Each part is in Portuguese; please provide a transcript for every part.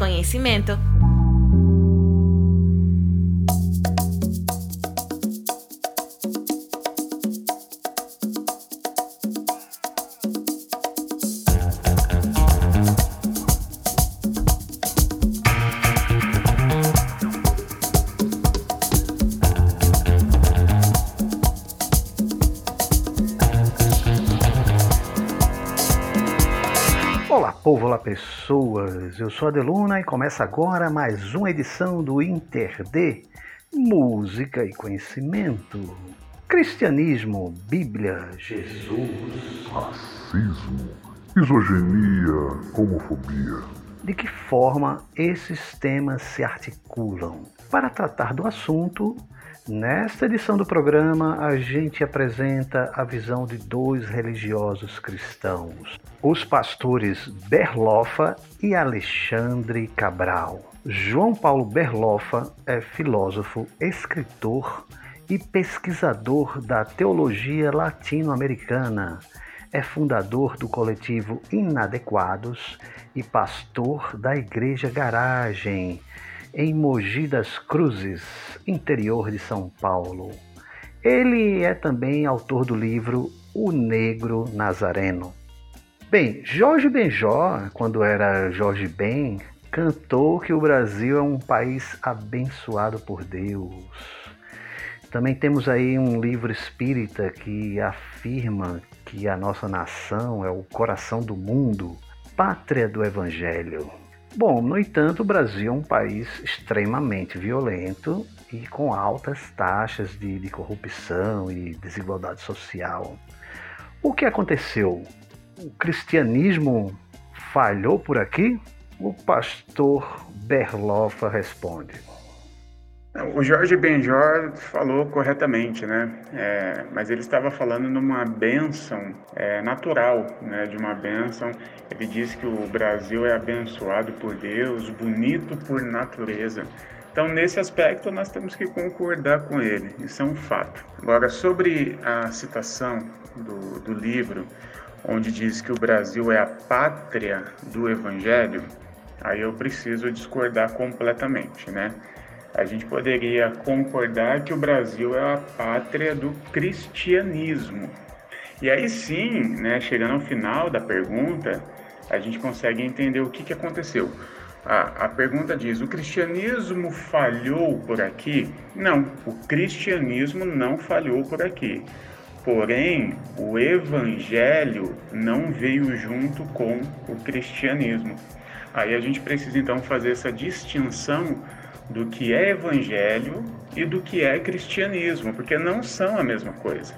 Conhecimento. Povo, olá, pessoas. Eu sou a Deluna e começa agora mais uma edição do Inter D Música e Conhecimento. Cristianismo, Bíblia, Jesus. Racismo, misoginia, homofobia. De que forma esses temas se articulam? Para tratar do assunto, nesta edição do programa a gente apresenta a visão de dois religiosos cristãos, os pastores Berlofa e Alexandre Cabral. João Paulo Berlofa é filósofo, escritor e pesquisador da teologia latino-americana. É fundador do coletivo Inadequados e pastor da Igreja Garagem, em Mogi das Cruzes, interior de São Paulo. Ele é também autor do livro O Negro Nazareno. Bem, Jorge Benjó, quando era Jorge Ben, cantou que o Brasil é um país abençoado por Deus. Também temos aí um livro espírita que afirma que a nossa nação é o coração do mundo, pátria do Evangelho. Bom, no entanto, o Brasil é um país extremamente violento e com altas taxas de, de corrupção e desigualdade social. O que aconteceu? O cristianismo falhou por aqui? O pastor Berlofa responde. O Jorge Benjor falou corretamente, né? É, mas ele estava falando numa bênção é, natural, né? De uma bênção. Ele disse que o Brasil é abençoado por Deus, bonito por natureza. Então, nesse aspecto, nós temos que concordar com ele, isso é um fato. Agora, sobre a citação do, do livro, onde diz que o Brasil é a pátria do Evangelho, aí eu preciso discordar completamente, né? A gente poderia concordar que o Brasil é a pátria do cristianismo. E aí sim, né, chegando ao final da pergunta, a gente consegue entender o que, que aconteceu. A, a pergunta diz: o cristianismo falhou por aqui? Não, o cristianismo não falhou por aqui. Porém, o evangelho não veio junto com o cristianismo. Aí a gente precisa então fazer essa distinção do que é evangelho e do que é cristianismo, porque não são a mesma coisa.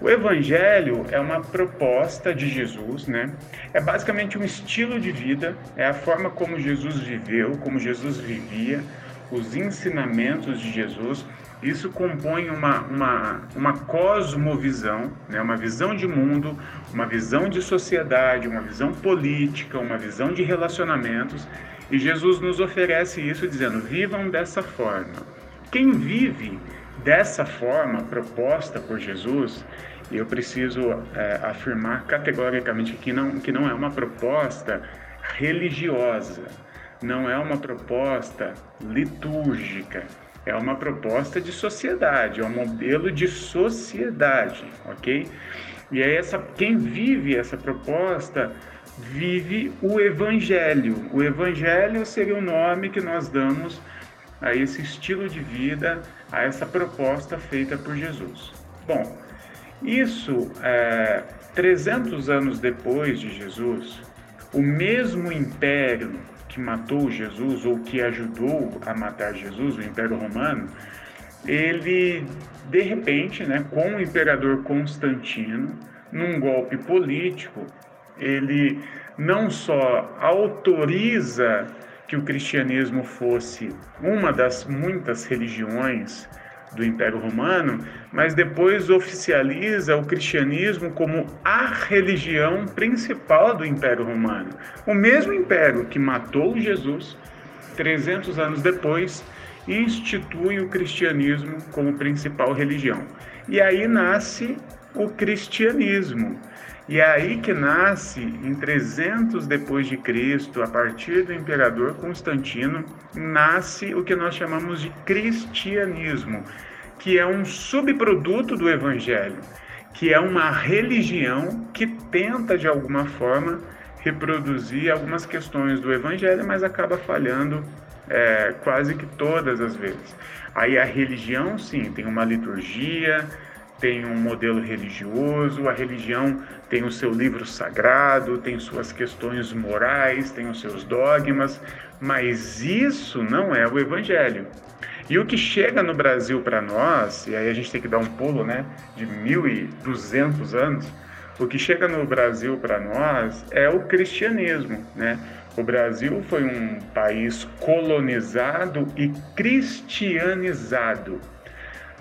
O evangelho é uma proposta de Jesus, né? É basicamente um estilo de vida, é a forma como Jesus viveu, como Jesus vivia, os ensinamentos de Jesus. Isso compõe uma, uma, uma cosmovisão, né? uma visão de mundo, uma visão de sociedade, uma visão política, uma visão de relacionamentos e Jesus nos oferece isso dizendo: vivam dessa forma. Quem vive dessa forma proposta por Jesus, e eu preciso é, afirmar categoricamente que não, que não é uma proposta religiosa, não é uma proposta litúrgica, é uma proposta de sociedade, é um modelo de sociedade, ok? E aí essa, quem vive essa proposta vive o evangelho. O evangelho seria o nome que nós damos a esse estilo de vida, a essa proposta feita por Jesus. Bom, isso é, 300 anos depois de Jesus, o mesmo império que matou Jesus ou que ajudou a matar Jesus, o Império Romano, ele de repente, né, com o imperador Constantino, num golpe político, ele não só autoriza que o cristianismo fosse uma das muitas religiões do Império Romano, mas depois oficializa o cristianismo como a religião principal do Império Romano. O mesmo império que matou Jesus 300 anos depois institui o cristianismo como principal religião. E aí nasce o cristianismo. E é aí que nasce, em 300 depois de Cristo, a partir do imperador Constantino, nasce o que nós chamamos de cristianismo, que é um subproduto do evangelho, que é uma religião que tenta de alguma forma reproduzir algumas questões do evangelho, mas acaba falhando é, quase que todas as vezes. Aí a religião, sim, tem uma liturgia, tem um modelo religioso, a religião tem o seu livro sagrado, tem suas questões morais, tem os seus dogmas, mas isso não é o evangelho. E o que chega no Brasil para nós, e aí a gente tem que dar um pulo, né, de 1200 anos, o que chega no Brasil para nós é o cristianismo, né? O Brasil foi um país colonizado e cristianizado.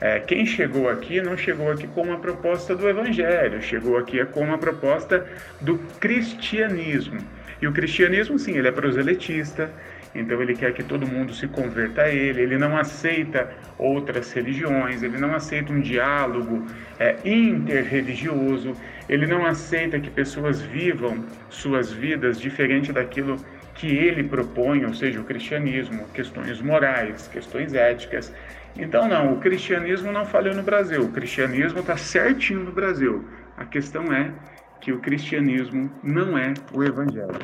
É, quem chegou aqui não chegou aqui com uma proposta do Evangelho, chegou aqui com uma proposta do cristianismo. E o cristianismo, sim, ele é proselitista, então ele quer que todo mundo se converta a ele, ele não aceita outras religiões, ele não aceita um diálogo é, interreligioso, ele não aceita que pessoas vivam suas vidas diferente daquilo que ele propõe, ou seja, o cristianismo, questões morais, questões éticas. Então, não, o cristianismo não falhou no Brasil, o cristianismo está certinho no Brasil. A questão é que o cristianismo não é o evangelho.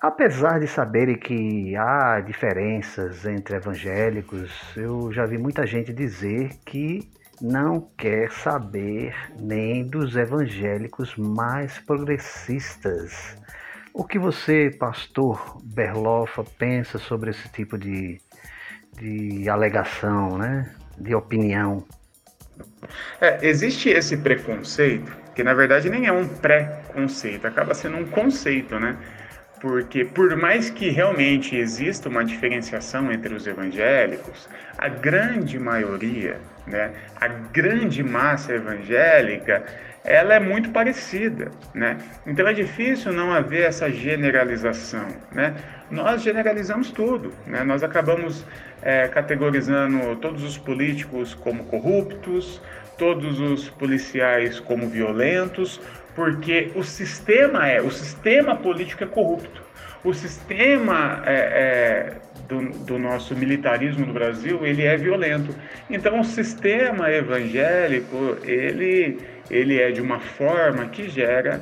Apesar de saberem que há diferenças entre evangélicos, eu já vi muita gente dizer que não quer saber nem dos evangélicos mais progressistas. O que você, pastor Berlofa, pensa sobre esse tipo de de alegação, né? de opinião. É, existe esse preconceito, que na verdade nem é um pré-conceito, acaba sendo um conceito, né? Porque por mais que realmente exista uma diferenciação entre os evangélicos, a grande maioria, né, a grande massa evangélica, ela é muito parecida, né? Então é difícil não haver essa generalização, né? Nós generalizamos tudo, né? Nós acabamos é, categorizando todos os políticos como corruptos, todos os policiais como violentos, porque o sistema é, o sistema político é corrupto. O sistema é, é, do, do, nosso militarismo no Brasil, ele é violento. Então, o sistema evangélico, ele, ele é de uma forma que gera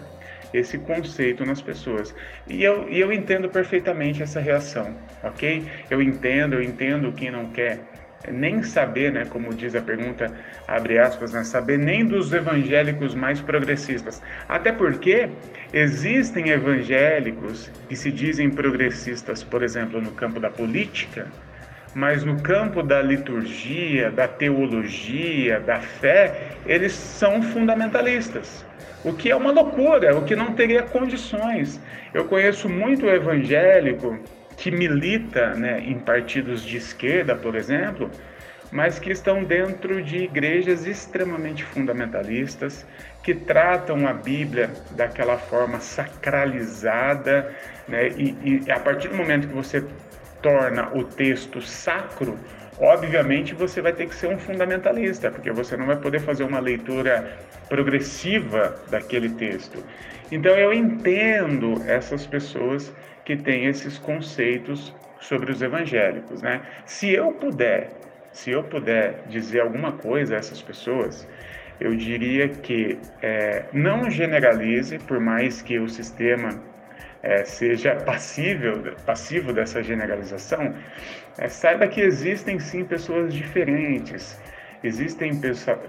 esse conceito nas pessoas. E eu, e eu entendo perfeitamente essa reação, ok? Eu entendo, eu entendo quem não quer nem saber, né, como diz a pergunta, abre aspas, né, saber nem dos evangélicos mais progressistas. Até porque existem evangélicos que se dizem progressistas, por exemplo, no campo da política, mas no campo da liturgia, da teologia, da fé, eles são fundamentalistas o que é uma loucura, o que não teria condições. Eu conheço muito evangélico que milita né, em partidos de esquerda, por exemplo, mas que estão dentro de igrejas extremamente fundamentalistas, que tratam a Bíblia daquela forma sacralizada, né, e, e a partir do momento que você torna o texto sacro, obviamente você vai ter que ser um fundamentalista, porque você não vai poder fazer uma leitura progressiva daquele texto. Então eu entendo essas pessoas que tem esses conceitos sobre os evangélicos, né? Se eu puder, se eu puder dizer alguma coisa a essas pessoas, eu diria que é, não generalize, por mais que o sistema é, seja passível, passivo dessa generalização, é, saiba que existem sim pessoas diferentes. Existem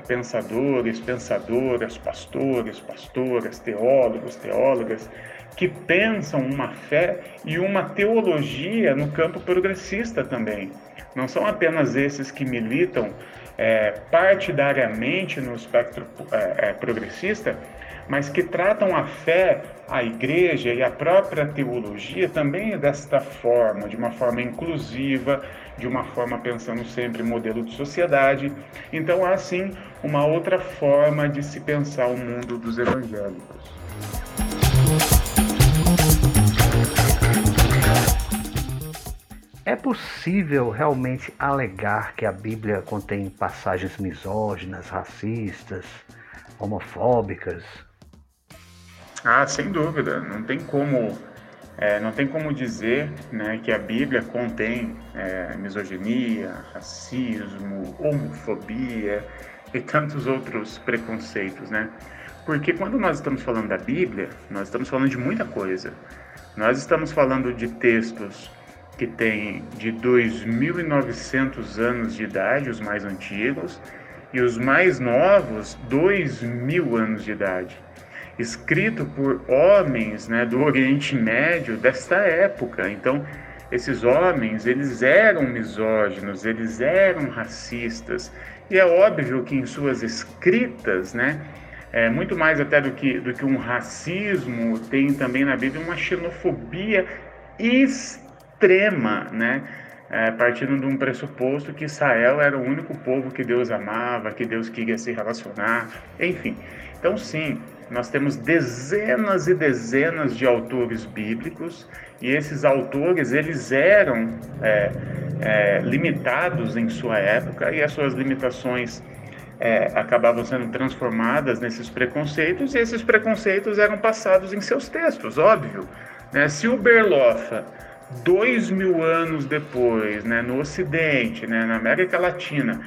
pensadores, pensadoras, pastores, pastoras, teólogos, teólogas que pensam uma fé e uma teologia no campo progressista também. Não são apenas esses que militam é, partidariamente no espectro é, é, progressista, mas que tratam a fé, a igreja e a própria teologia também desta forma, de uma forma inclusiva, de uma forma pensando sempre em modelo de sociedade. Então há sim uma outra forma de se pensar o mundo dos evangélicos. É possível realmente alegar que a Bíblia contém passagens misóginas, racistas, homofóbicas? Ah, sem dúvida. Não tem como, é, não tem como dizer né, que a Bíblia contém é, misoginia, racismo, homofobia e tantos outros preconceitos, né? Porque quando nós estamos falando da Bíblia, nós estamos falando de muita coisa. Nós estamos falando de textos que têm de 2.900 anos de idade, os mais antigos, e os mais novos, 2.000 anos de idade. Escrito por homens né, do Oriente Médio desta época. Então, esses homens, eles eram misóginos, eles eram racistas. E é óbvio que em suas escritas, né, é, muito mais até do que, do que um racismo, tem também na Bíblia uma xenofobia extrema né? É, partindo de um pressuposto que Israel era o único povo que Deus amava, que Deus queria se relacionar, enfim. Então, sim, nós temos dezenas e dezenas de autores bíblicos e esses autores eles eram é, é, limitados em sua época e as suas limitações é, acabavam sendo transformadas nesses preconceitos e esses preconceitos eram passados em seus textos, óbvio. Né? Se o Berloffa dois mil anos depois, né, no Ocidente, né, na América Latina,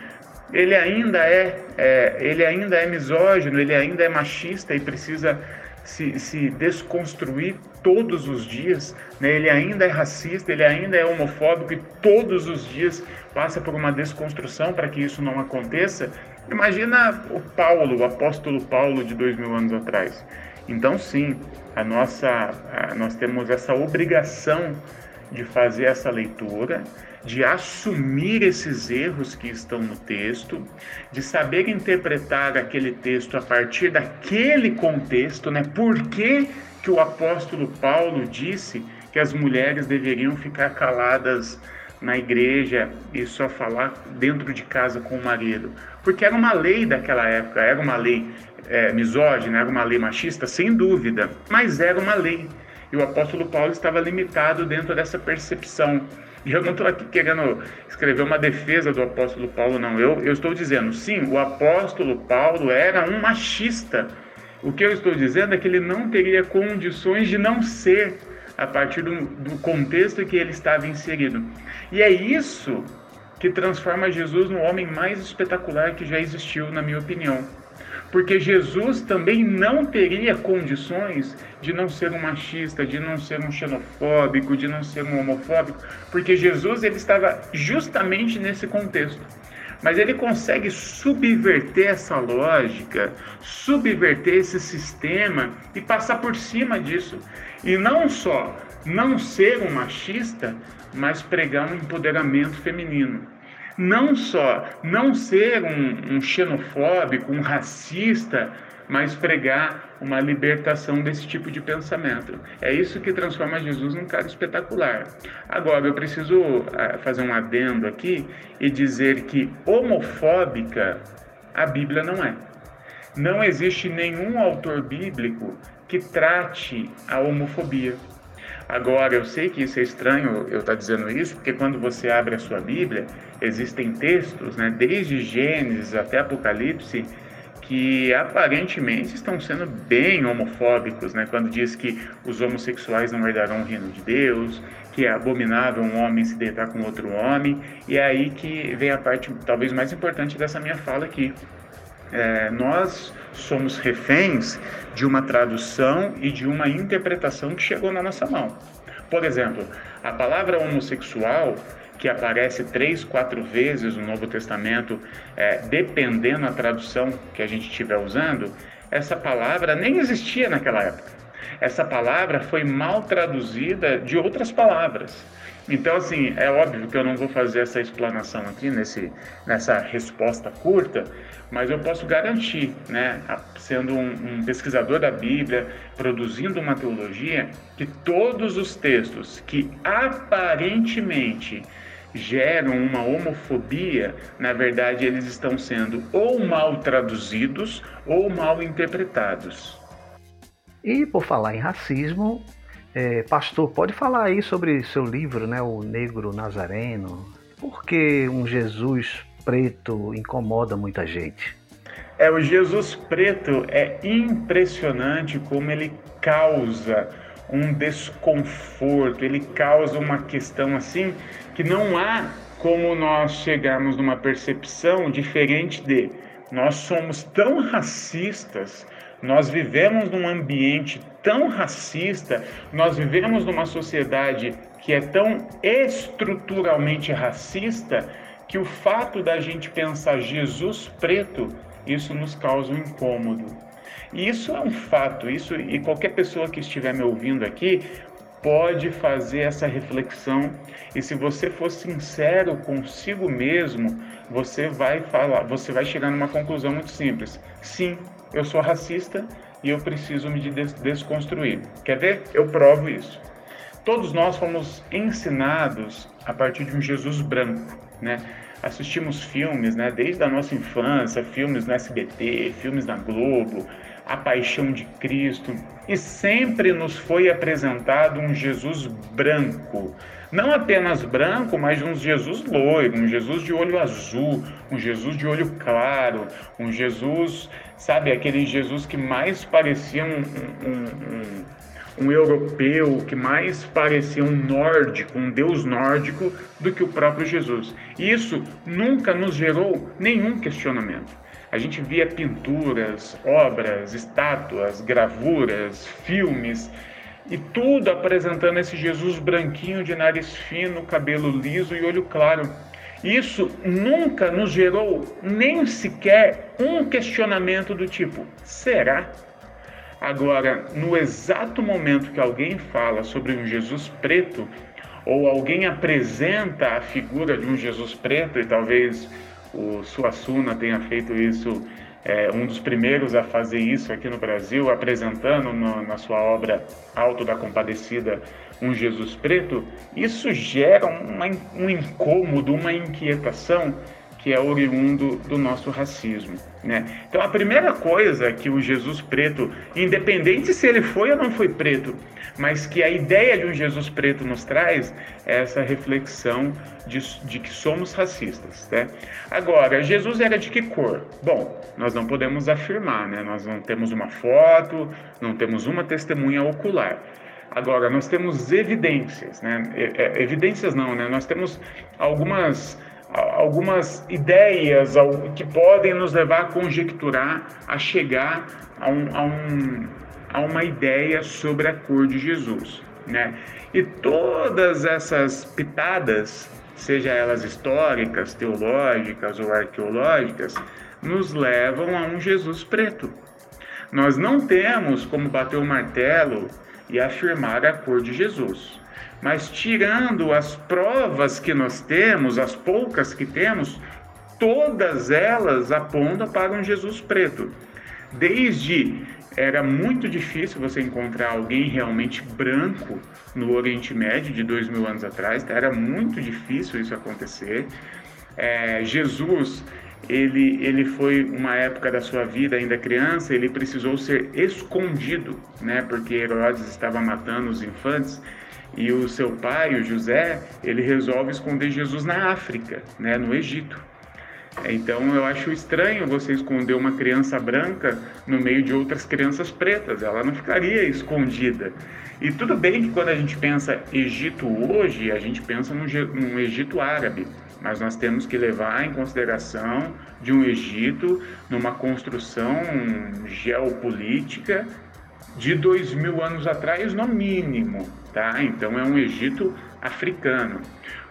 ele ainda é, é, ele ainda é misógino, ele ainda é machista e precisa se, se desconstruir todos os dias, né? ele ainda é racista, ele ainda é homofóbico e todos os dias passa por uma desconstrução para que isso não aconteça. Imagina o Paulo, o apóstolo Paulo de dois mil anos atrás. Então, sim, a nossa, a, nós temos essa obrigação de fazer essa leitura, de assumir esses erros que estão no texto, de saber interpretar aquele texto a partir daquele contexto, né? Por que, que o apóstolo Paulo disse que as mulheres deveriam ficar caladas na igreja e só falar dentro de casa com o marido? Porque era uma lei daquela época, era uma lei é, misógina, era uma lei machista, sem dúvida, mas era uma lei. E o apóstolo Paulo estava limitado dentro dessa percepção. E eu não estou aqui querendo escrever uma defesa do apóstolo Paulo, não. Eu, eu estou dizendo, sim, o apóstolo Paulo era um machista. O que eu estou dizendo é que ele não teria condições de não ser a partir do, do contexto que ele estava inserido. E é isso que transforma Jesus no homem mais espetacular que já existiu, na minha opinião porque Jesus também não teria condições de não ser um machista, de não ser um xenofóbico, de não ser um homofóbico, porque Jesus ele estava justamente nesse contexto. Mas ele consegue subverter essa lógica, subverter esse sistema e passar por cima disso. E não só não ser um machista, mas pregar um empoderamento feminino não só não ser um, um xenofóbico, um racista, mas pregar uma libertação desse tipo de pensamento. É isso que transforma Jesus num cara espetacular. Agora, eu preciso uh, fazer um adendo aqui e dizer que homofóbica a Bíblia não é. Não existe nenhum autor bíblico que trate a homofobia. Agora, eu sei que isso é estranho eu estar tá dizendo isso, porque quando você abre a sua Bíblia, existem textos, né, desde Gênesis até Apocalipse, que aparentemente estão sendo bem homofóbicos, né? Quando diz que os homossexuais não herdarão o reino de Deus, que é abominável um homem se deitar com outro homem, e é aí que vem a parte talvez mais importante dessa minha fala aqui. É, nós somos reféns de uma tradução e de uma interpretação que chegou na nossa mão. Por exemplo, a palavra homossexual que aparece três, quatro vezes no Novo Testamento, é, dependendo da tradução que a gente estiver usando, essa palavra nem existia naquela época. Essa palavra foi mal traduzida de outras palavras. Então, assim, é óbvio que eu não vou fazer essa explanação aqui nesse, nessa resposta curta, mas eu posso garantir, né, sendo um, um, pesquisador da Bíblia, produzindo uma teologia, que todos os textos que aparentemente geram uma homofobia, na verdade eles estão sendo ou mal traduzidos ou mal interpretados. E por falar em racismo, é, pastor, pode falar aí sobre seu livro, né, O Negro Nazareno? Por que um Jesus preto incomoda muita gente? É, o Jesus preto é impressionante como ele causa um desconforto, ele causa uma questão assim que não há como nós chegarmos numa percepção diferente de nós somos tão racistas, nós vivemos num ambiente tão racista, nós vivemos numa sociedade que é tão estruturalmente racista que o fato da gente pensar Jesus preto, isso nos causa um incômodo. E isso é um fato, isso e qualquer pessoa que estiver me ouvindo aqui pode fazer essa reflexão e se você for sincero consigo mesmo, você vai falar, você vai chegar numa conclusão muito simples. Sim, eu sou racista e eu preciso me desconstruir. Quer ver? Eu provo isso. Todos nós fomos ensinados a partir de um Jesus branco, né? Assistimos filmes, né, desde a nossa infância, filmes no SBT, filmes na Globo, a paixão de Cristo, e sempre nos foi apresentado um Jesus branco. Não apenas branco, mas um Jesus loiro, um Jesus de olho azul, um Jesus de olho claro, um Jesus, sabe, aquele Jesus que mais parecia um, um, um, um europeu, que mais parecia um nórdico, um deus nórdico, do que o próprio Jesus. E isso nunca nos gerou nenhum questionamento. A gente via pinturas, obras, estátuas, gravuras, filmes e tudo apresentando esse Jesus branquinho de nariz fino, cabelo liso e olho claro. Isso nunca nos gerou nem sequer um questionamento do tipo: será? Agora, no exato momento que alguém fala sobre um Jesus preto, ou alguém apresenta a figura de um Jesus preto, e talvez o Suassuna tenha feito isso, é, um dos primeiros a fazer isso aqui no Brasil, apresentando no, na sua obra Alto da Compadecida um Jesus preto, isso gera um incômodo, uma inquietação que é oriundo do nosso racismo. Né? Então, a primeira coisa que o Jesus preto, independente se ele foi ou não foi preto, mas que a ideia de um Jesus preto nos traz é essa reflexão de, de que somos racistas. Né? Agora, Jesus era de que cor? Bom, nós não podemos afirmar, né? nós não temos uma foto, não temos uma testemunha ocular. Agora, nós temos evidências, né? Evidências não, né? Nós temos algumas algumas ideias que podem nos levar a conjecturar, a chegar a, um, a, um, a uma ideia sobre a cor de Jesus. Né? E todas essas pitadas, seja elas históricas, teológicas ou arqueológicas, nos levam a um Jesus preto. Nós não temos como bater o martelo e afirmar a cor de Jesus. Mas tirando as provas que nós temos, as poucas que temos, todas elas apontam para um Jesus preto. Desde era muito difícil você encontrar alguém realmente branco no Oriente Médio de dois mil anos atrás, tá? era muito difícil isso acontecer. É, Jesus, ele, ele foi uma época da sua vida ainda criança, ele precisou ser escondido, né? Porque Herodes estava matando os infantes e o seu pai, o José, ele resolve esconder Jesus na África, né, no Egito. Então eu acho estranho você esconder uma criança branca no meio de outras crianças pretas. Ela não ficaria escondida. E tudo bem que quando a gente pensa Egito hoje, a gente pensa num, num Egito árabe. Mas nós temos que levar em consideração de um Egito numa construção geopolítica de dois mil anos atrás, no mínimo. Tá? Então é um Egito africano.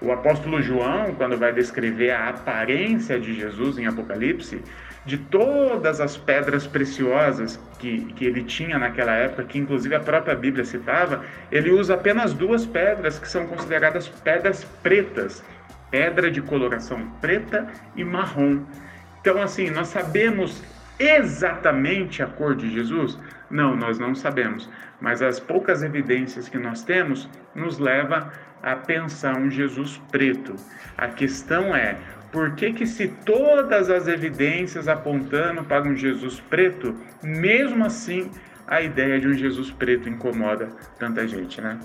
O apóstolo João, quando vai descrever a aparência de Jesus em Apocalipse, de todas as pedras preciosas que, que ele tinha naquela época, que inclusive a própria Bíblia citava, ele usa apenas duas pedras que são consideradas pedras pretas, pedra de coloração preta e marrom. Então, assim, nós sabemos exatamente a cor de Jesus? Não, nós não sabemos, mas as poucas evidências que nós temos nos leva a pensar um Jesus preto. A questão é, por que que se todas as evidências apontando para um Jesus preto, mesmo assim a ideia de um Jesus preto incomoda tanta gente, né?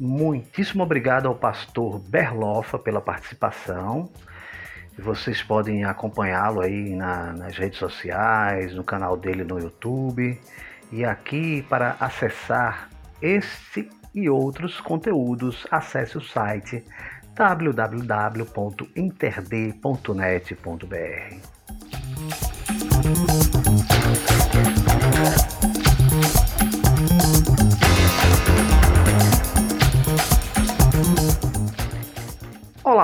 Muitíssimo obrigado ao pastor Berlofa pela participação. Vocês podem acompanhá-lo aí na, nas redes sociais, no canal dele no YouTube. E aqui para acessar este e outros conteúdos, acesse o site www.interd.net.br.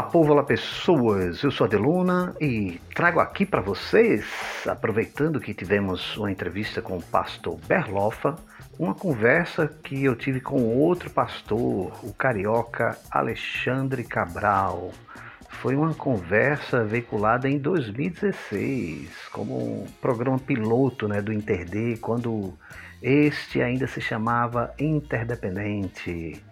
povo, olá pessoas, eu sou a Deluna e trago aqui para vocês, aproveitando que tivemos uma entrevista com o pastor Berlofa, uma conversa que eu tive com outro pastor, o carioca Alexandre Cabral. Foi uma conversa veiculada em 2016, como um programa piloto né, do Interd, quando este ainda se chamava Interdependente.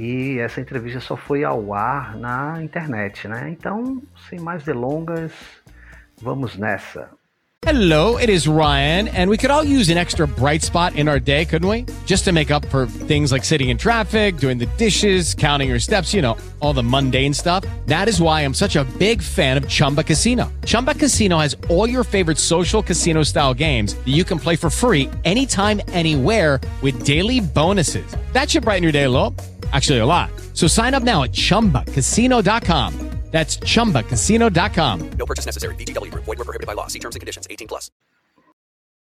E essa entrevista só foi ao ar na internet, né? Então, sem mais delongas, vamos nessa. Hello, it is Ryan, and we could all use an extra bright spot in our day, couldn't we? Just to make up for things like sitting in traffic, doing the dishes, counting your steps, you know, all the mundane stuff. That is why I'm such a big fan of Chumba Casino. Chumba Casino has all your favorite social casino style games that you can play for free anytime, anywhere with daily bonuses. That should brighten your day a little. Actually, a lot. So sign up now at chumbacasino.com. That's chumbacasino.com. No purchase necessary. BGW. Void were prohibited by law. See terms and conditions. 18 plus.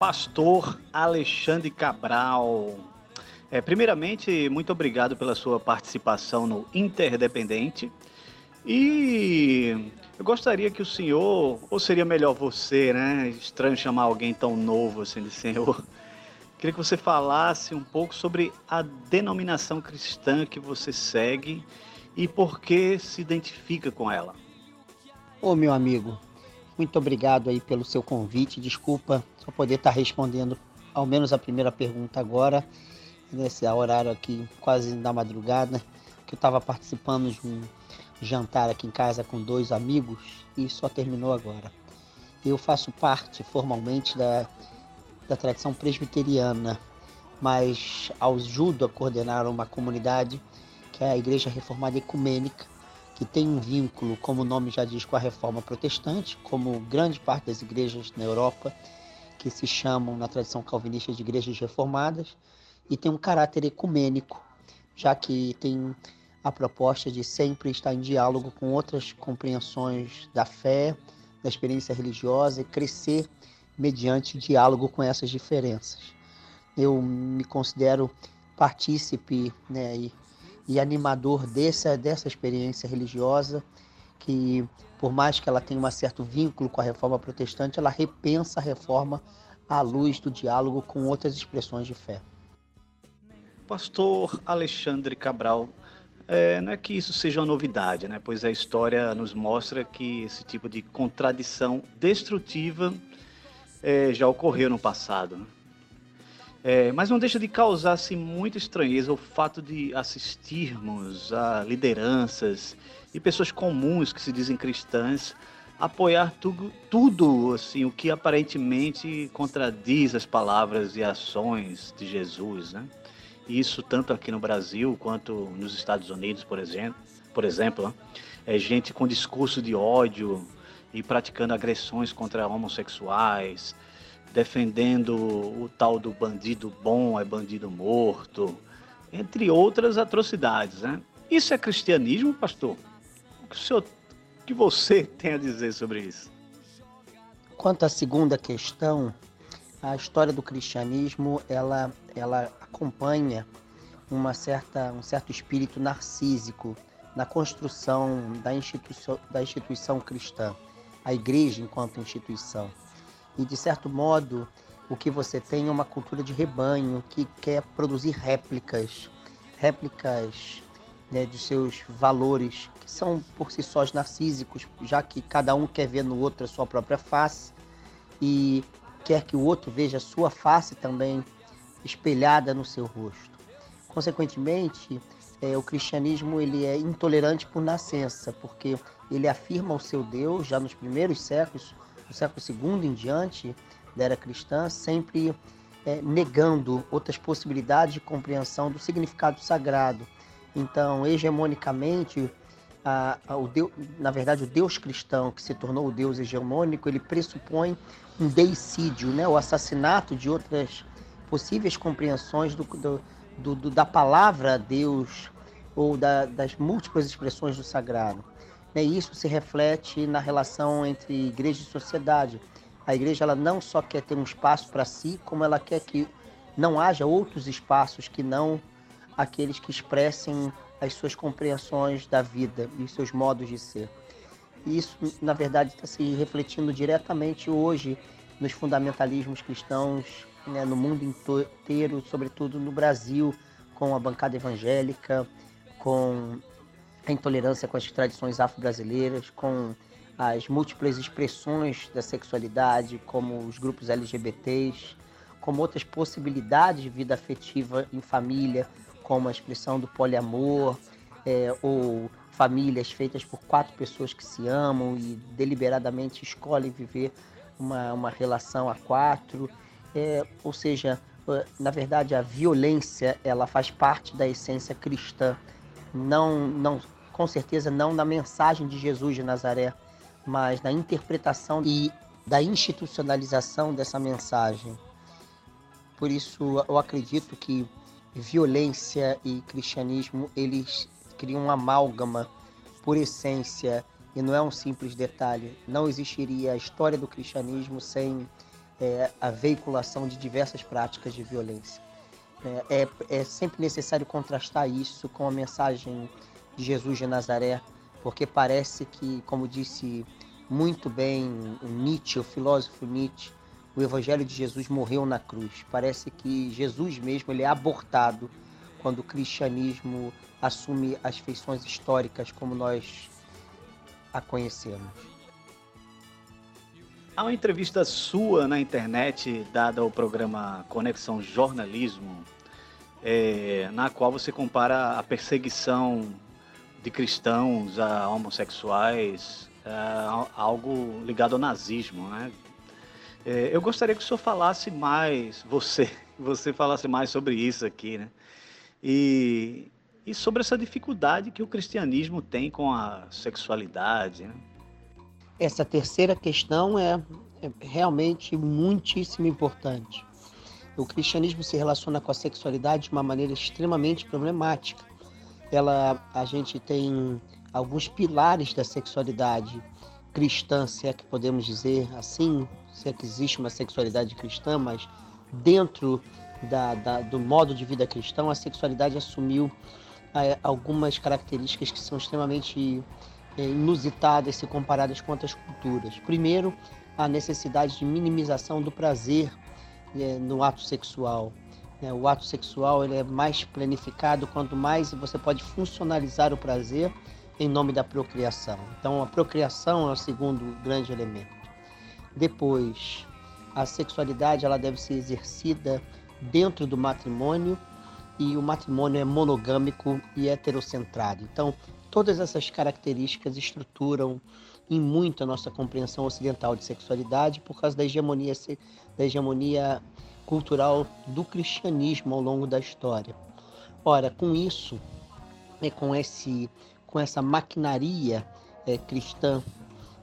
Pastor Alexandre Cabral. É, primeiramente, muito obrigado pela sua participação no Interdependente. E eu gostaria que o senhor, ou seria melhor você, né? Estranho chamar alguém tão novo assim de senhor. Queria que você falasse um pouco sobre a denominação cristã que você segue e por que se identifica com ela. Ô meu amigo, muito obrigado aí pelo seu convite. Desculpa só poder estar respondendo ao menos a primeira pergunta agora, nesse horário aqui quase da madrugada, que eu estava participando de um jantar aqui em casa com dois amigos e só terminou agora. Eu faço parte formalmente da da tradição presbiteriana, mas ajudo a coordenar uma comunidade que é a Igreja Reformada Ecumênica, que tem um vínculo, como o nome já diz, com a reforma protestante, como grande parte das igrejas na Europa, que se chamam na tradição calvinista de igrejas reformadas, e tem um caráter ecumênico, já que tem a proposta de sempre estar em diálogo com outras compreensões da fé, da experiência religiosa e crescer mediante diálogo com essas diferenças. Eu me considero partícipe né, e, e animador dessa, dessa experiência religiosa que, por mais que ela tenha um certo vínculo com a reforma protestante, ela repensa a reforma à luz do diálogo com outras expressões de fé. Pastor Alexandre Cabral, é, não é que isso seja uma novidade, né? pois a história nos mostra que esse tipo de contradição destrutiva é, já ocorreu no passado. Né? É, mas não deixa de causar assim, muita estranheza o fato de assistirmos a lideranças e pessoas comuns que se dizem cristãs apoiar tudo, tudo assim, o que aparentemente contradiz as palavras e ações de Jesus. Né? Isso tanto aqui no Brasil quanto nos Estados Unidos, por exemplo. Por exemplo, é gente com discurso de ódio, e praticando agressões contra homossexuais, defendendo o tal do bandido bom é bandido morto, entre outras atrocidades. Né? Isso é cristianismo, pastor? O que, o senhor, que você tem a dizer sobre isso? Quanto à segunda questão, a história do cristianismo ela, ela acompanha uma certa, um certo espírito narcísico na construção da instituição, da instituição cristã, a igreja enquanto instituição. E, de certo modo, o que você tem é uma cultura de rebanho que quer produzir réplicas, réplicas né, de seus valores, que são por si sós narcísicos, já que cada um quer ver no outro a sua própria face e quer que o outro veja a sua face também espelhada no seu rosto. Consequentemente, é, o cristianismo ele é intolerante por nascença, porque ele afirma o seu Deus já nos primeiros séculos, no século II em diante da era cristã, sempre é, negando outras possibilidades de compreensão do significado sagrado. Então, hegemonicamente, a, a, o Deus, na verdade, o Deus cristão, que se tornou o Deus hegemônico, ele pressupõe um deicídio, né? o assassinato de outras possíveis compreensões do do, do, da palavra Deus ou da, das múltiplas expressões do sagrado. E isso se reflete na relação entre igreja e sociedade. A igreja ela não só quer ter um espaço para si, como ela quer que não haja outros espaços que não aqueles que expressem as suas compreensões da vida e os seus modos de ser. Isso, na verdade, está se refletindo diretamente hoje nos fundamentalismos cristãos né, no mundo inteiro, sobretudo no Brasil, com a bancada evangélica, com a intolerância com as tradições afro-brasileiras, com as múltiplas expressões da sexualidade, como os grupos LGBTs, como outras possibilidades de vida afetiva em família, como a expressão do poliamor, é, ou famílias feitas por quatro pessoas que se amam e deliberadamente escolhem viver uma, uma relação a quatro. É, ou seja, na verdade a violência ela faz parte da essência cristã, não, não, com certeza não na mensagem de Jesus de Nazaré, mas na interpretação e da institucionalização dessa mensagem. Por isso eu acredito que violência e cristianismo eles criam uma amálgama por essência e não é um simples detalhe. Não existiria a história do cristianismo sem é, a veiculação de diversas práticas de violência. É, é, é, sempre necessário contrastar isso com a mensagem de Jesus de Nazaré, porque parece que, como disse muito bem Nietzsche, o filósofo Nietzsche, o Evangelho de Jesus morreu na cruz. Parece que Jesus mesmo ele é abortado quando o cristianismo assume as feições históricas como nós a conhecemos. Há uma entrevista sua na internet, dada ao programa Conexão Jornalismo, é, na qual você compara a perseguição de cristãos a homossexuais, a algo ligado ao nazismo, né? É, eu gostaria que o senhor falasse mais, você, você falasse mais sobre isso aqui, né? E, e sobre essa dificuldade que o cristianismo tem com a sexualidade, né? Essa terceira questão é, é realmente muitíssimo importante. O cristianismo se relaciona com a sexualidade de uma maneira extremamente problemática. Ela, a gente tem alguns pilares da sexualidade cristã, se é que podemos dizer assim, se é que existe uma sexualidade cristã, mas dentro da, da, do modo de vida cristão, a sexualidade assumiu é, algumas características que são extremamente é, inusitadas se comparadas com outras culturas. Primeiro, a necessidade de minimização do prazer é, no ato sexual. É, o ato sexual ele é mais planificado quanto mais você pode funcionalizar o prazer em nome da procriação. Então, a procriação é o segundo grande elemento. Depois, a sexualidade ela deve ser exercida dentro do matrimônio e o matrimônio é monogâmico e heterocentrado. Então, Todas essas características estruturam em muito a nossa compreensão ocidental de sexualidade por causa da hegemonia, da hegemonia cultural do cristianismo ao longo da história. Ora, com isso, é, com, esse, com essa maquinaria é, cristã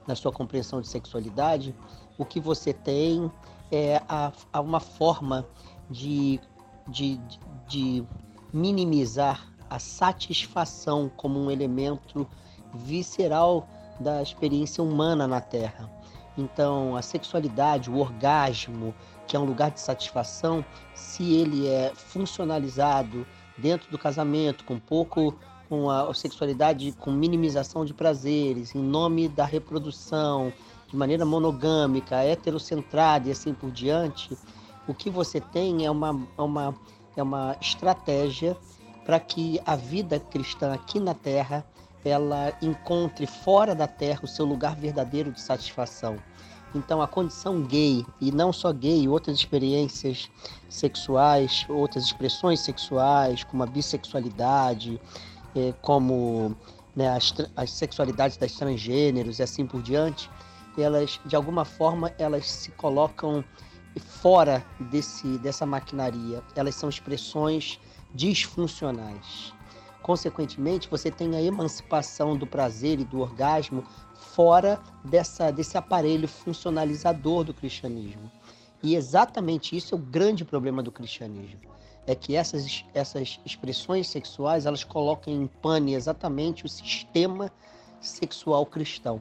na sua compreensão de sexualidade, o que você tem é a, a uma forma de, de, de minimizar a satisfação como um elemento visceral da experiência humana na Terra. Então, a sexualidade, o orgasmo, que é um lugar de satisfação, se ele é funcionalizado dentro do casamento, com pouco com a sexualidade com minimização de prazeres, em nome da reprodução, de maneira monogâmica, heterocentrada e assim por diante, o que você tem é uma, é uma, é uma estratégia para que a vida cristã aqui na Terra ela encontre fora da Terra o seu lugar verdadeiro de satisfação. Então, a condição gay, e não só gay, outras experiências sexuais, outras expressões sexuais, como a bissexualidade, é, como né, as, as sexualidades das transgêneros e assim por diante, elas, de alguma forma, elas se colocam fora desse, dessa maquinaria. Elas são expressões disfuncionais. Consequentemente, você tem a emancipação do prazer e do orgasmo fora dessa, desse aparelho funcionalizador do cristianismo. E exatamente isso é o grande problema do cristianismo. É que essas, essas expressões sexuais elas colocam em pane exatamente o sistema sexual cristão.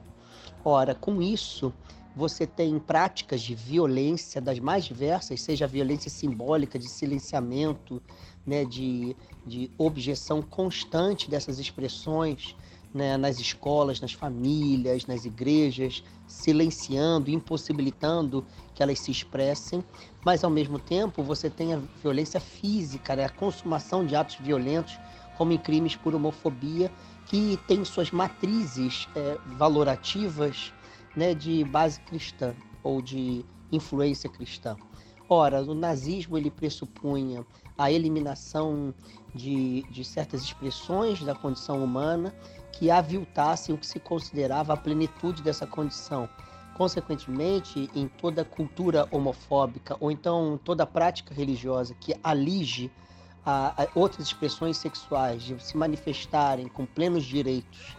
Ora, com isso, você tem práticas de violência das mais diversas, seja a violência simbólica, de silenciamento, né, de, de objeção constante dessas expressões né, nas escolas, nas famílias, nas igrejas, silenciando, impossibilitando que elas se expressem, mas ao mesmo tempo você tem a violência física, né, a consumação de atos violentos, como em crimes por homofobia, que tem suas matrizes é, valorativas né, de base cristã ou de influência cristã. Ora, o nazismo ele pressupunha a eliminação de, de certas expressões da condição humana que aviltassem o que se considerava a plenitude dessa condição. Consequentemente, em toda cultura homofóbica ou então toda prática religiosa que alige a, a outras expressões sexuais de se manifestarem com plenos direitos,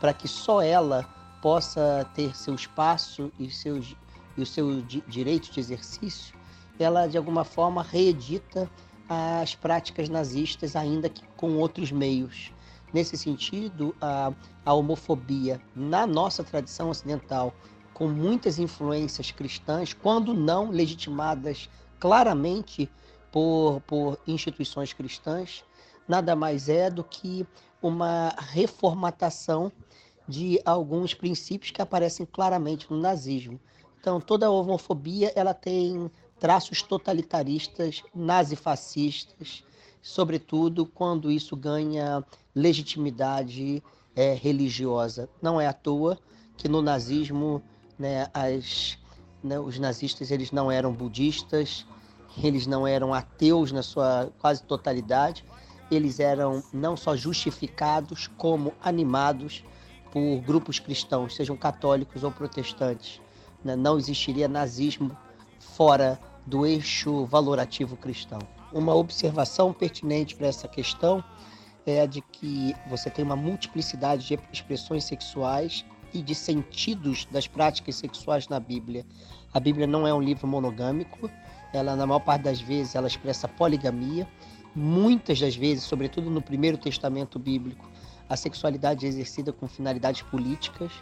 para que só ela possa ter seu espaço e, seus, e o seu di, direito de exercício, ela de alguma forma reedita as práticas nazistas, ainda que com outros meios. Nesse sentido, a, a homofobia na nossa tradição ocidental, com muitas influências cristãs, quando não legitimadas claramente por, por instituições cristãs, nada mais é do que uma reformatação de alguns princípios que aparecem claramente no nazismo. Então, toda homofobia ela tem traços totalitaristas, nazifascistas, sobretudo quando isso ganha legitimidade é, religiosa. Não é à toa que no nazismo né, as, né, os nazistas eles não eram budistas, eles não eram ateus na sua quase totalidade, eles eram não só justificados, como animados por grupos cristãos, sejam católicos ou protestantes. Né? Não existiria nazismo fora do eixo valorativo cristão. Uma observação pertinente para essa questão é a de que você tem uma multiplicidade de expressões sexuais e de sentidos das práticas sexuais na Bíblia. A Bíblia não é um livro monogâmico, ela na maior parte das vezes ela expressa poligamia. Muitas das vezes, sobretudo no Primeiro Testamento bíblico, a sexualidade é exercida com finalidades políticas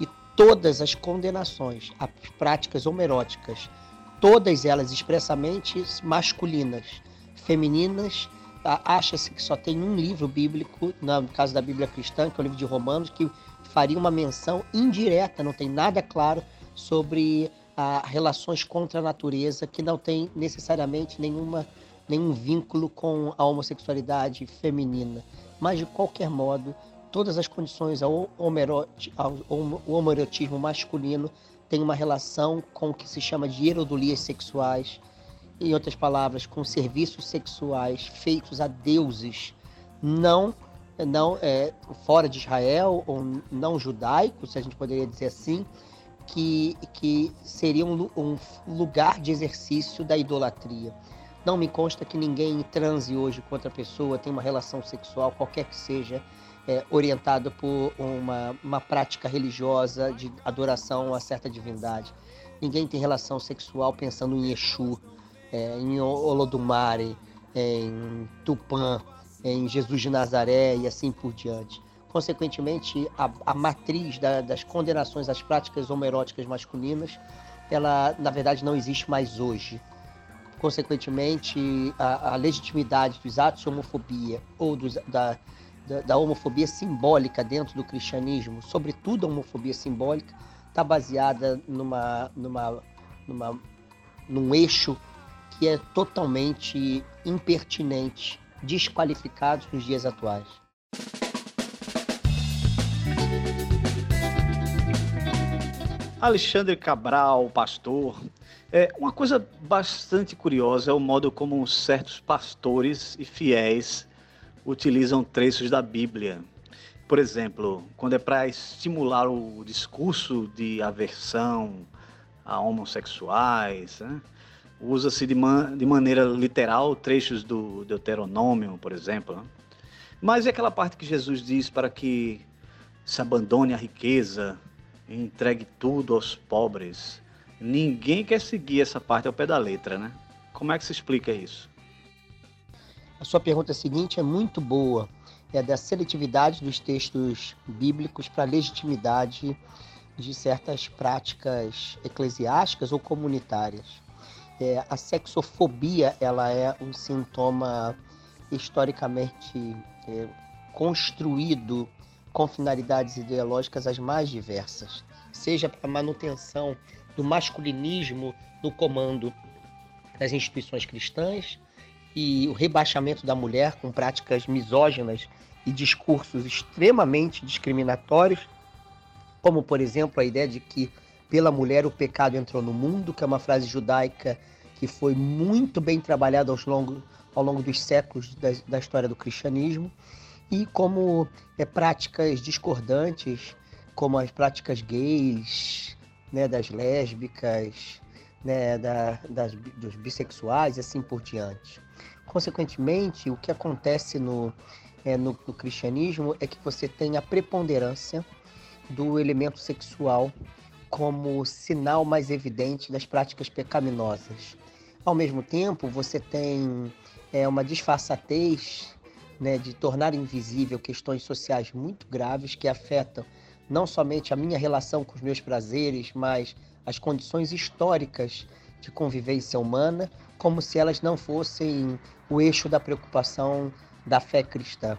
e todas as condenações a práticas homeróticas todas elas expressamente masculinas. Femininas, acha-se que só tem um livro bíblico, no caso da Bíblia cristã, que é o livro de Romanos, que faria uma menção indireta, não tem nada claro sobre a relações contra a natureza, que não tem necessariamente nenhuma, nenhum vínculo com a homossexualidade feminina. Mas, de qualquer modo, todas as condições ao homoerotismo masculino tem uma relação com o que se chama de erodolias sexuais, em outras palavras, com serviços sexuais feitos a deuses não não é, fora de Israel ou não judaicos, se a gente poderia dizer assim, que, que seria um, um lugar de exercício da idolatria. Não me consta que ninguém transe hoje com outra pessoa, tenha uma relação sexual, qualquer que seja, é, orientado por uma, uma prática religiosa de adoração a certa divindade. Ninguém tem relação sexual pensando em Exu, é, em Olodumare, em Tupã, em Jesus de Nazaré e assim por diante. Consequentemente, a, a matriz da, das condenações às práticas homoeróticas masculinas, ela na verdade não existe mais hoje. Consequentemente, a, a legitimidade dos atos de homofobia ou dos, da, da, da, homofobia simbólica dentro do cristianismo, sobretudo a homofobia simbólica, está baseada numa, numa, numa, num eixo que é totalmente impertinente, desqualificado nos dias atuais. Alexandre Cabral, pastor. É, uma coisa bastante curiosa é o modo como certos pastores e fiéis utilizam trechos da Bíblia. Por exemplo, quando é para estimular o discurso de aversão a homossexuais, né? usa-se de, man de, maneira literal trechos do Deuteronômio, por exemplo. Né? Mas é aquela parte que Jesus diz para que se abandone a riqueza, entregue tudo aos pobres. Ninguém quer seguir essa parte ao pé da letra, né? Como é que se explica isso? A sua pergunta seguinte é muito boa. É da seletividade dos textos bíblicos para a legitimidade de certas práticas eclesiásticas ou comunitárias. É, a sexofobia ela é um sintoma historicamente é, construído com finalidades ideológicas as mais diversas, seja para a manutenção do masculinismo no comando das instituições cristãs e o rebaixamento da mulher com práticas misóginas e discursos extremamente discriminatórios, como por exemplo a ideia de que pela mulher o pecado entrou no mundo, que é uma frase judaica que foi muito bem trabalhada ao longo, ao longo dos séculos da, da história do cristianismo, e como é, práticas discordantes, como as práticas gays, né, das lésbicas, né, da, das, dos bissexuais e assim por diante. Consequentemente, o que acontece no, é, no, no cristianismo é que você tem a preponderância do elemento sexual como sinal mais evidente das práticas pecaminosas. Ao mesmo tempo, você tem é, uma disfarçatez né, de tornar invisível questões sociais muito graves que afetam não somente a minha relação com os meus prazeres, mas as condições históricas de convivência humana, como se elas não fossem o eixo da preocupação da fé cristã.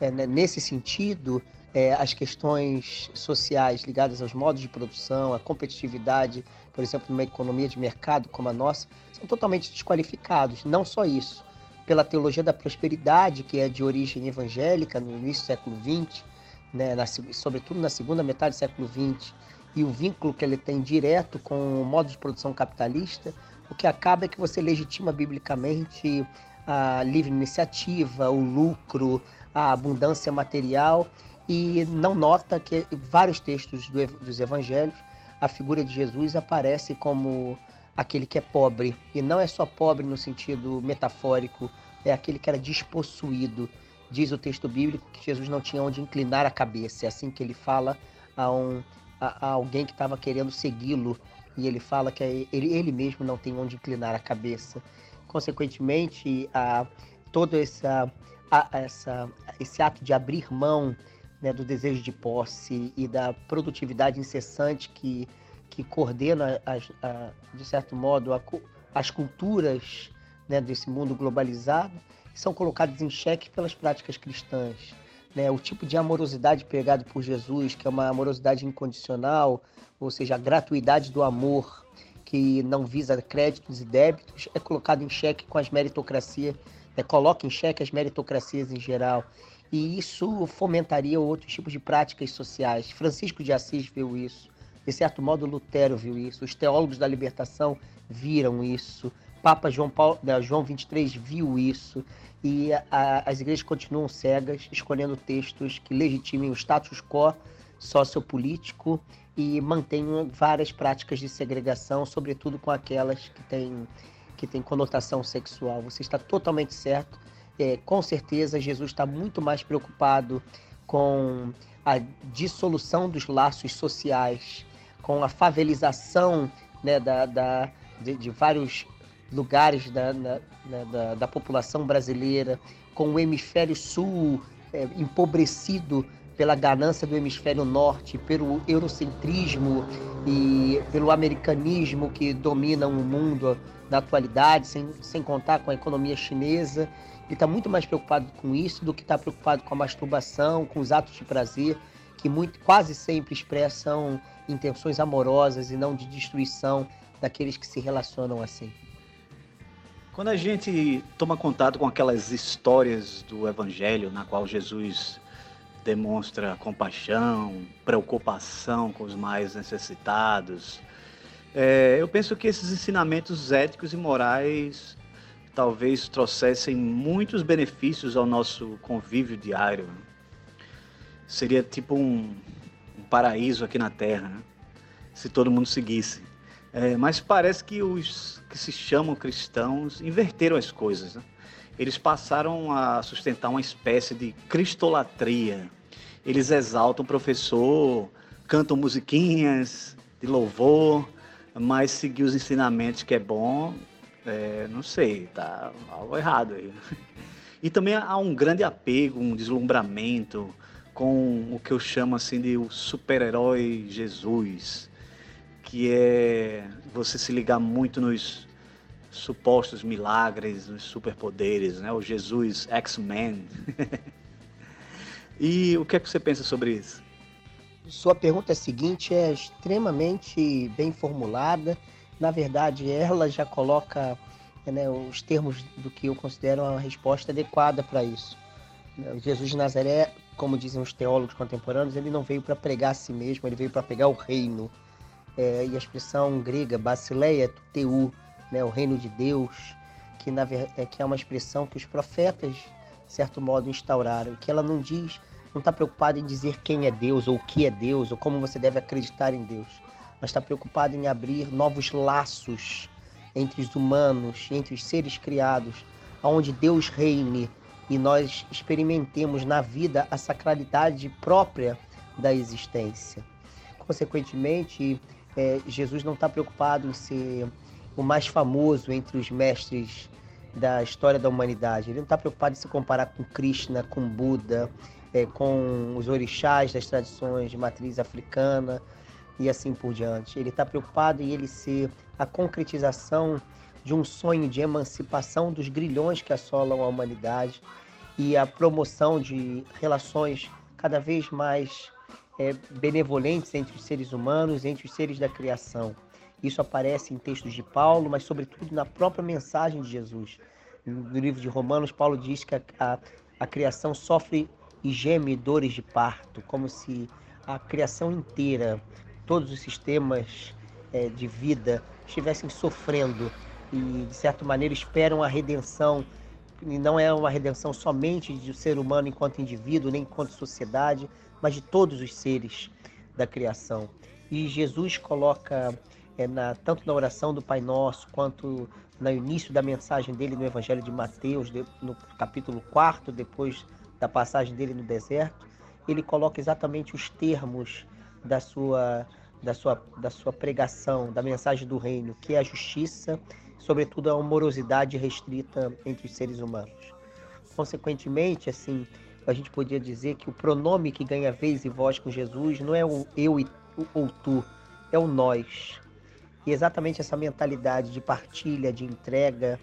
É, né, nesse sentido, é, as questões sociais ligadas aos modos de produção, a competitividade, por exemplo, numa economia de mercado como a nossa, são totalmente desqualificados. Não só isso, pela teologia da prosperidade, que é de origem evangélica no início do século XX, né, na, sobretudo na segunda metade do século XX, e o vínculo que ele tem direto com o modo de produção capitalista, o que acaba é que você legitima biblicamente a livre iniciativa, o lucro, a abundância material e não nota que vários textos do, dos evangelhos a figura de Jesus aparece como aquele que é pobre. E não é só pobre no sentido metafórico, é aquele que era despossuído. Diz o texto bíblico que Jesus não tinha onde inclinar a cabeça. É assim que ele fala a, um, a, a alguém que estava querendo segui-lo. E ele fala que é ele, ele mesmo não tem onde inclinar a cabeça. Consequentemente, a, todo essa, a, essa, esse ato de abrir mão né, do desejo de posse e da produtividade incessante que que coordena, as, a, de certo modo, a, as culturas né, desse mundo globalizado, são colocadas em xeque pelas práticas cristãs. Né? O tipo de amorosidade pregado por Jesus, que é uma amorosidade incondicional, ou seja, a gratuidade do amor, que não visa créditos e débitos, é colocado em xeque com as meritocracias, né? coloca em xeque as meritocracias em geral. E isso fomentaria outros tipos de práticas sociais. Francisco de Assis viu isso. De certo modo, Lutero viu isso, os teólogos da libertação viram isso, Papa João, Paulo, João 23 viu isso, e a, as igrejas continuam cegas, escolhendo textos que legitimem o status quo sociopolítico e mantenham várias práticas de segregação, sobretudo com aquelas que têm, que têm conotação sexual. Você está totalmente certo. É, com certeza, Jesus está muito mais preocupado com a dissolução dos laços sociais, com a favelização né, da, da de, de, vários lugares da, da, da, da, população brasileira, com o hemisfério sul é, empobrecido pela ganância do hemisfério norte, pelo eurocentrismo e pelo americanismo que domina o mundo na atualidade, sem, sem contar com a economia chinesa. Ele está muito mais preocupado com isso do que está preocupado com a masturbação, com os atos de prazer, que muito, quase sempre expressam intenções amorosas e não de destruição daqueles que se relacionam assim. Quando a gente toma contato com aquelas histórias do Evangelho, na qual Jesus demonstra compaixão, preocupação com os mais necessitados. É, eu penso que esses ensinamentos éticos e morais talvez trouxessem muitos benefícios ao nosso convívio diário. Seria tipo um, um paraíso aqui na Terra, né? se todo mundo seguisse. É, mas parece que os que se chamam cristãos inverteram as coisas. Né? Eles passaram a sustentar uma espécie de cristolatria eles exaltam o professor, cantam musiquinhas de louvor, mas seguir os ensinamentos que é bom, é, não sei, tá algo errado aí. E também há um grande apego, um deslumbramento com o que eu chamo assim de o super-herói Jesus, que é você se ligar muito nos supostos milagres, nos superpoderes, né? O Jesus X-Men. E o que é que você pensa sobre isso? Sua pergunta seguinte é extremamente bem formulada. Na verdade, ela já coloca né, os termos do que eu considero uma resposta adequada para isso. Jesus de Nazaré, como dizem os teólogos contemporâneos, ele não veio para pregar a si mesmo, ele veio para pegar o reino. É, e a expressão grega basileia teu, né, o reino de Deus, que, na, é, que é uma expressão que os profetas, de certo modo, instauraram, que ela não diz não está preocupado em dizer quem é Deus, ou o que é Deus, ou como você deve acreditar em Deus, mas está preocupado em abrir novos laços entre os humanos, entre os seres criados, onde Deus reine e nós experimentemos na vida a sacralidade própria da existência. Consequentemente, é, Jesus não está preocupado em ser o mais famoso entre os mestres da história da humanidade. Ele não está preocupado em se comparar com Krishna, com Buda, é, com os orixás das tradições de matriz africana e assim por diante. Ele está preocupado em ele ser a concretização de um sonho de emancipação dos grilhões que assolam a humanidade e a promoção de relações cada vez mais é, benevolentes entre os seres humanos, entre os seres da criação. Isso aparece em textos de Paulo, mas sobretudo na própria mensagem de Jesus. No livro de Romanos, Paulo diz que a, a, a criação sofre e geme dores de parto, como se a criação inteira, todos os sistemas é, de vida estivessem sofrendo e, de certa maneira, esperam a redenção. E não é uma redenção somente do ser humano enquanto indivíduo, nem enquanto sociedade, mas de todos os seres da criação. E Jesus coloca, é, na, tanto na oração do Pai Nosso, quanto no início da mensagem dele no Evangelho de Mateus, no capítulo 4, depois da passagem dele no deserto, ele coloca exatamente os termos da sua, da sua, da sua pregação, da mensagem do reino, que é a justiça, sobretudo a amorosidade restrita entre os seres humanos. Consequentemente, assim, a gente podia dizer que o pronome que ganha vez e voz com Jesus não é o eu ou tu, é o nós. E exatamente essa mentalidade de partilha, de entrega,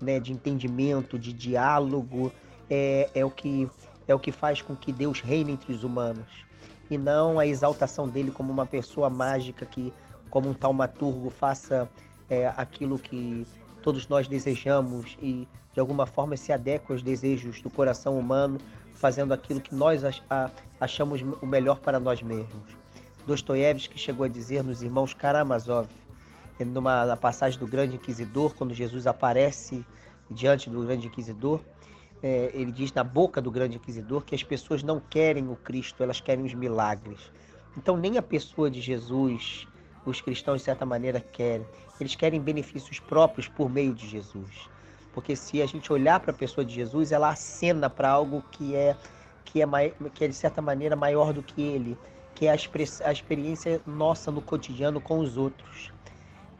né, de entendimento, de diálogo, é, é, o que, é o que faz com que Deus reine entre os humanos. E não a exaltação dele como uma pessoa mágica que, como um taumaturgo, faça é, aquilo que todos nós desejamos e de alguma forma se adequa aos desejos do coração humano, fazendo aquilo que nós achamos o melhor para nós mesmos. Dostoiévski chegou a dizer nos Irmãos Karamazov, numa passagem do Grande Inquisidor, quando Jesus aparece diante do Grande Inquisidor, é, ele diz na boca do grande inquisidor que as pessoas não querem o Cristo, elas querem os milagres. Então, nem a pessoa de Jesus, os cristãos, de certa maneira, querem. Eles querem benefícios próprios por meio de Jesus. Porque se a gente olhar para a pessoa de Jesus, ela acena para algo que é que é, que é de certa maneira maior do que ele, que é a, a experiência nossa no cotidiano com os outros.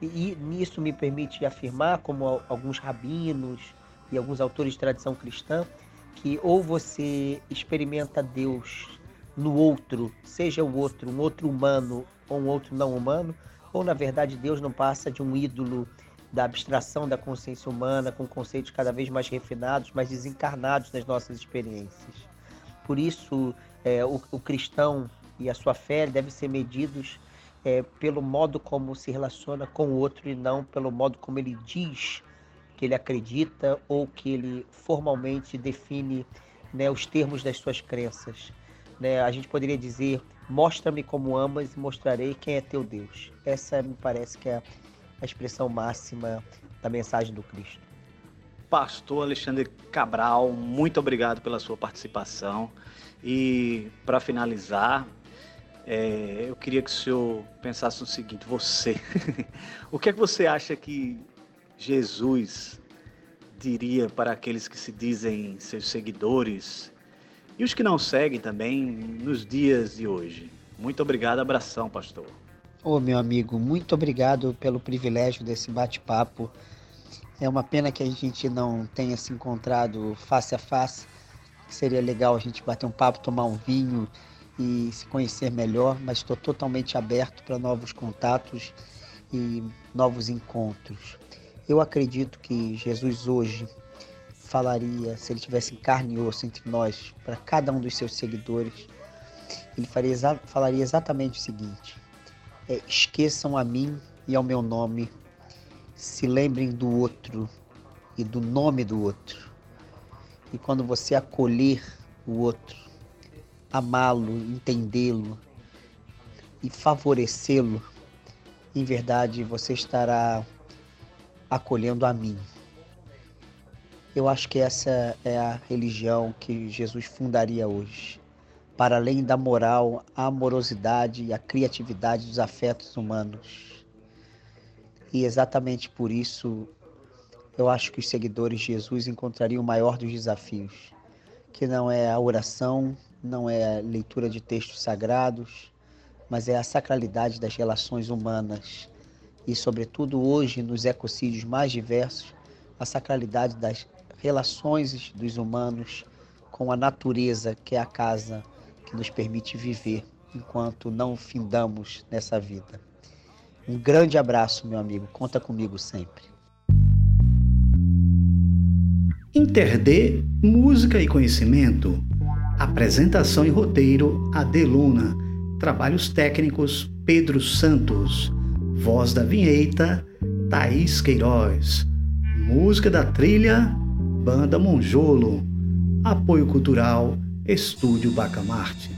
E, e nisso me permite afirmar, como alguns rabinos e alguns autores de tradição cristã, que ou você experimenta Deus no outro, seja o outro um outro humano ou um outro não humano, ou na verdade Deus não passa de um ídolo da abstração da consciência humana, com conceitos cada vez mais refinados, mais desencarnados nas nossas experiências. Por isso, é, o, o, cristão e a sua fé devem ser medidos é, pelo modo como se relaciona com o outro e não pelo modo como ele diz que ele acredita ou que ele formalmente define né, os termos das suas crenças. Né? A gente poderia dizer: mostra-me como amas e mostrarei quem é teu Deus. Essa me parece que é a expressão máxima da mensagem do Cristo. Pastor Alexandre Cabral, muito obrigado pela sua participação. E para finalizar, é, eu queria que o senhor pensasse no seguinte: você, o que é que você acha que Jesus diria para aqueles que se dizem seus seguidores e os que não seguem também nos dias de hoje? Muito obrigado, abração, pastor. Ô oh, meu amigo, muito obrigado pelo privilégio desse bate-papo. É uma pena que a gente não tenha se encontrado face a face. Seria legal a gente bater um papo, tomar um vinho e se conhecer melhor, mas estou totalmente aberto para novos contatos e novos encontros. Eu acredito que Jesus hoje falaria, se ele tivesse carne e osso entre nós, para cada um dos seus seguidores, ele faria, falaria exatamente o seguinte: é, esqueçam a mim e ao meu nome, se lembrem do outro e do nome do outro. E quando você acolher o outro, amá-lo, entendê-lo e favorecê-lo, em verdade você estará acolhendo a mim. Eu acho que essa é a religião que Jesus fundaria hoje para além da moral, a amorosidade e a criatividade dos afetos humanos. E exatamente por isso eu acho que os seguidores de Jesus encontrariam o maior dos desafios, que não é a oração, não é a leitura de textos sagrados, mas é a sacralidade das relações humanas. E, sobretudo, hoje, nos ecocídios mais diversos, a sacralidade das relações dos humanos com a natureza, que é a casa que nos permite viver enquanto não findamos nessa vida. Um grande abraço, meu amigo. Conta comigo sempre. Interde Música e Conhecimento. Apresentação e roteiro Adeluna. Trabalhos técnicos Pedro Santos. Voz da vinheta Thaís Queiroz. Música da trilha Banda Monjolo. Apoio cultural Estúdio Bacamarte.